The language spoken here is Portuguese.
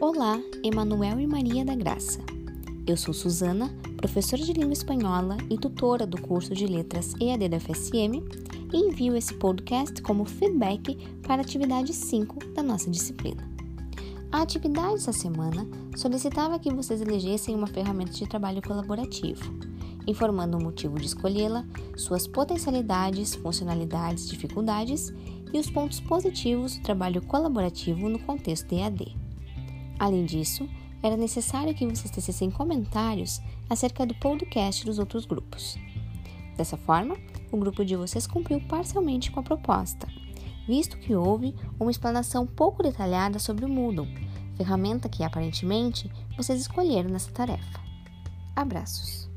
Olá, Emanuel e Maria da Graça. Eu sou Suzana, professora de língua espanhola e tutora do curso de letras EAD da FSM, e envio esse podcast como feedback para a atividade 5 da nossa disciplina. A atividade dessa semana solicitava que vocês elegessem uma ferramenta de trabalho colaborativo, informando o motivo de escolhê-la, suas potencialidades, funcionalidades, dificuldades e os pontos positivos do trabalho colaborativo no contexto EAD. Além disso, era necessário que vocês tecessem comentários acerca do podcast dos outros grupos. Dessa forma, o grupo de vocês cumpriu parcialmente com a proposta, visto que houve uma explanação pouco detalhada sobre o Moodle, ferramenta que aparentemente vocês escolheram nessa tarefa. Abraços!